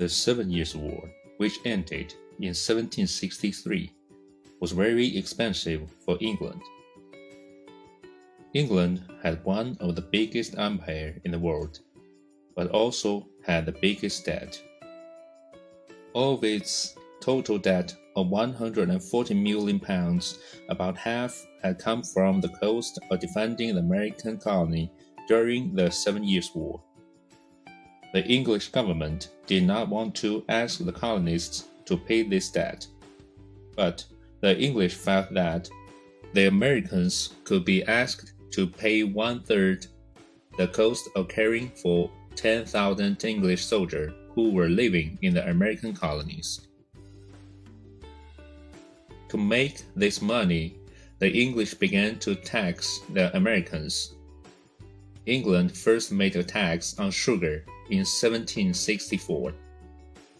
The Seven Years' War, which ended in 1763, was very expensive for England. England had one of the biggest empires in the world, but also had the biggest debt. Of its total debt of 140 million pounds, about half had come from the cost of defending the American colony during the Seven Years' War. The English government did not want to ask the colonists to pay this debt, but the English felt that the Americans could be asked to pay one third the cost of caring for 10,000 English soldiers who were living in the American colonies. To make this money, the English began to tax the Americans. England first made a tax on sugar in 1764.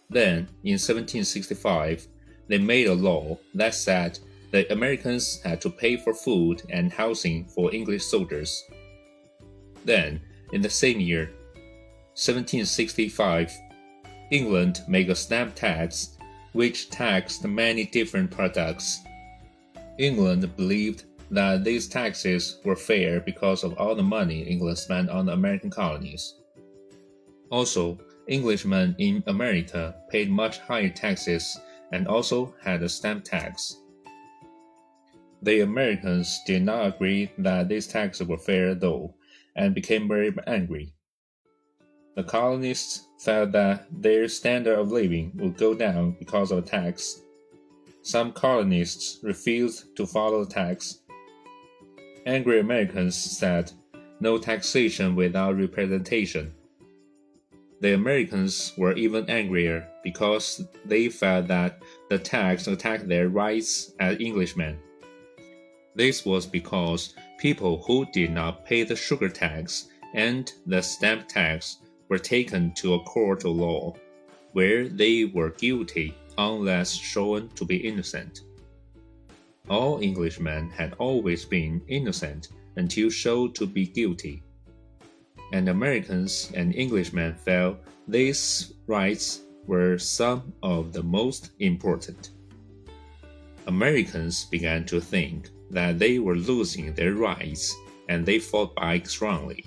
Then, in 1765, they made a law that said the Americans had to pay for food and housing for English soldiers. Then, in the same year, 1765, England made a stamp tax which taxed many different products. England believed that these taxes were fair because of all the money England spent on the American colonies. Also, Englishmen in America paid much higher taxes and also had a stamp tax. The Americans did not agree that these taxes were fair though, and became very angry. The colonists felt that their standard of living would go down because of the tax. Some colonists refused to follow the tax. Angry Americans said, no taxation without representation. The Americans were even angrier because they felt that the tax attacked their rights as Englishmen. This was because people who did not pay the sugar tax and the stamp tax were taken to a court of law, where they were guilty unless shown to be innocent. All Englishmen had always been innocent until shown to be guilty. And Americans and Englishmen felt these rights were some of the most important. Americans began to think that they were losing their rights and they fought back strongly.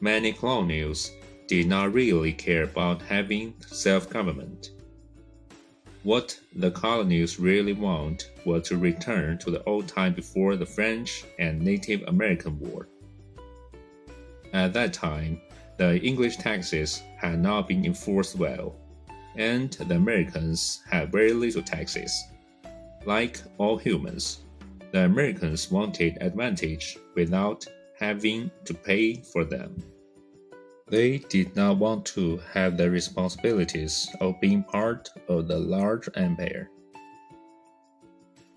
Many colonials did not really care about having self government. What the colonies really want was to return to the old time before the French and Native American War. At that time, the English taxes had not been enforced well, and the Americans had very little taxes. Like all humans, the Americans wanted advantage without having to pay for them. They did not want to have the responsibilities of being part of the large empire.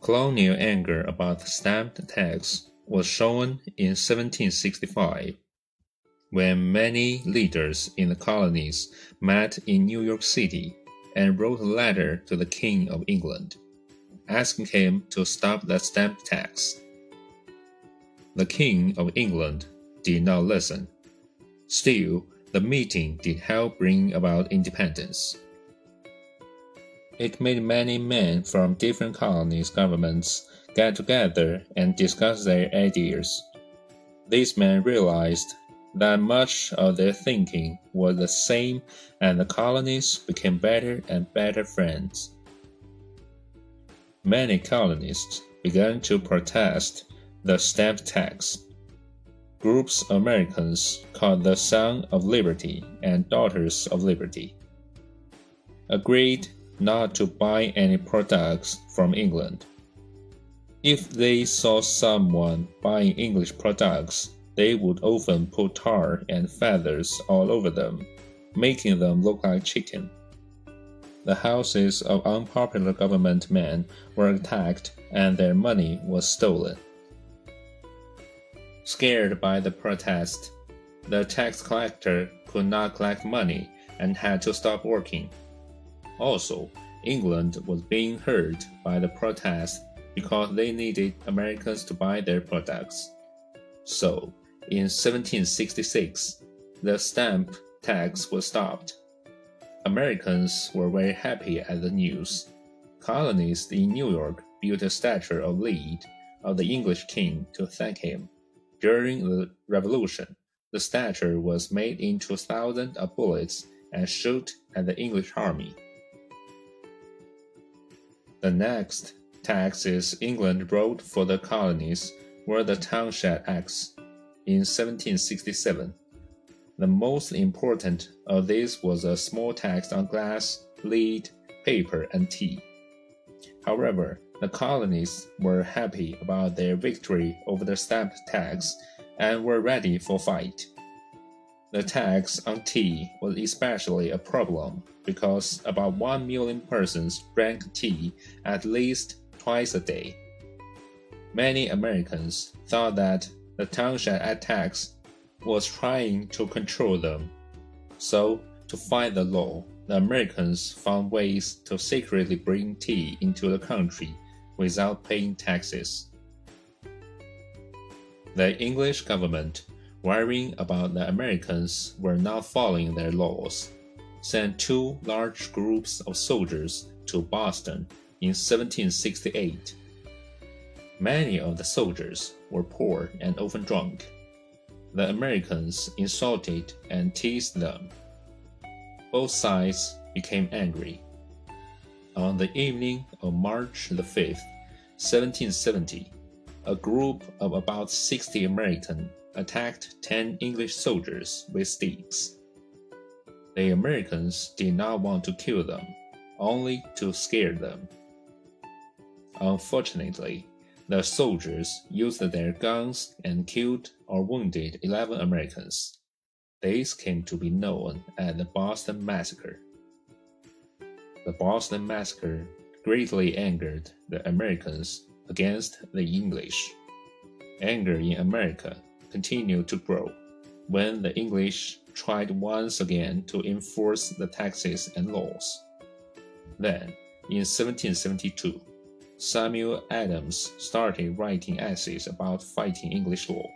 Colonial anger about the stamp tax was shown in 1765 when many leaders in the colonies met in New York City and wrote a letter to the King of England asking him to stop the stamp tax. The King of England did not listen. Still, the meeting did help bring about independence. It made many men from different colonies governments get together and discuss their ideas. These men realized that much of their thinking was the same, and the colonies became better and better friends many colonists began to protest the stamp tax. Groups of Americans called the Son of Liberty and Daughters of Liberty agreed not to buy any products from England. If they saw someone buying English products, they would often put tar and feathers all over them, making them look like chicken the houses of unpopular government men were attacked and their money was stolen. Scared by the protest, the tax collector could not collect money and had to stop working. Also, England was being hurt by the protest because they needed Americans to buy their products. So, in 1766, the stamp tax was stopped. Americans were very happy at the news. Colonists in New York built a statue of Lead, of the English king, to thank him. During the Revolution, the statue was made into thousands of bullets and shot at the English army. The next taxes England wrote for the colonies were the Townshend Acts in 1767. The most important of these was a small tax on glass, lead, paper, and tea. However, the colonies were happy about their victory over the stamp tax and were ready for fight. The tax on tea was especially a problem because about 1 million persons drank tea at least twice a day. Many Americans thought that the Townshend tax was trying to control them. So, to fight the law, the Americans found ways to secretly bring tea into the country without paying taxes. The English government, worrying about the Americans were not following their laws, sent two large groups of soldiers to Boston in 1768. Many of the soldiers were poor and often drunk. The Americans insulted and teased them. Both sides became angry. On the evening of March the 5th, 1770, a group of about 60 Americans attacked 10 English soldiers with sticks. The Americans did not want to kill them, only to scare them. Unfortunately, the soldiers used their guns and killed or wounded 11 Americans. This came to be known as the Boston Massacre. The Boston Massacre greatly angered the Americans against the English. Anger in America continued to grow when the English tried once again to enforce the taxes and laws. Then, in 1772, Samuel Adams started writing essays about fighting English law.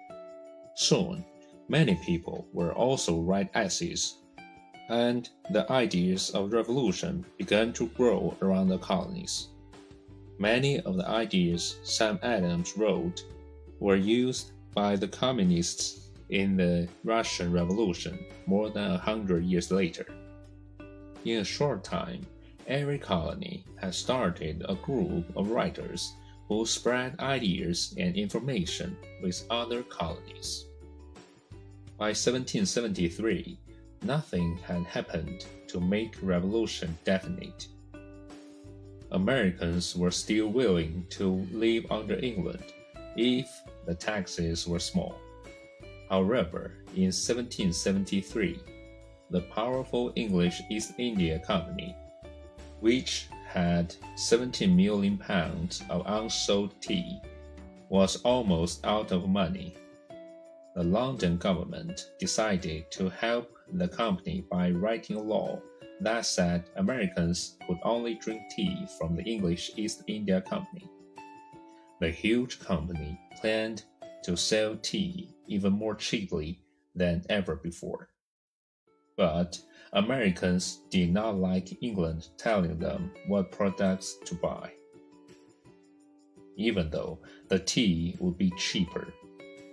Soon, many people were also write essays, and the ideas of revolution began to grow around the colonies. Many of the ideas Sam Adams wrote were used by the communists in the Russian Revolution more than a hundred years later. In a short time, every colony had started a group of writers who spread ideas and information with other colonies. By 1773, nothing had happened to make revolution definite. Americans were still willing to live under England if the taxes were small. However, in 1773, the powerful English East India Company which had 17 million pounds of unsold tea, was almost out of money. The London government decided to help the company by writing a law that said Americans could only drink tea from the English East India Company. The huge company planned to sell tea even more cheaply than ever before. But Americans did not like England telling them what products to buy. Even though the tea would be cheaper,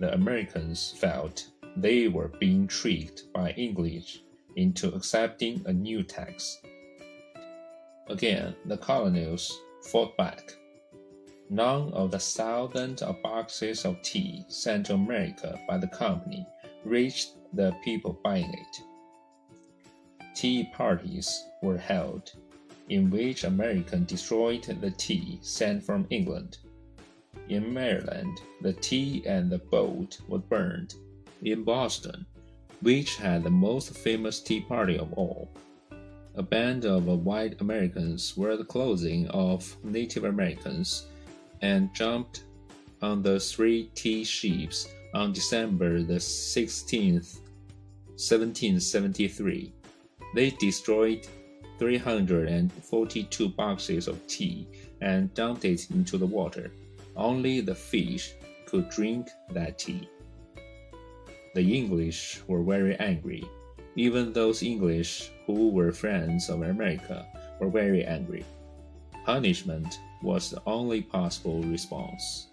the Americans felt they were being tricked by English into accepting a new tax. Again, the colonials fought back. None of the thousands of boxes of tea sent to America by the company reached the people buying it tea parties were held, in which Americans destroyed the tea sent from England. In Maryland, the tea and the boat were burned. In Boston, which had the most famous tea party of all, a band of white Americans were the clothing of Native Americans and jumped on the three tea ships on December the 16th, 1773. They destroyed 342 boxes of tea and dumped it into the water. Only the fish could drink that tea. The English were very angry. Even those English who were friends of America were very angry. Punishment was the only possible response.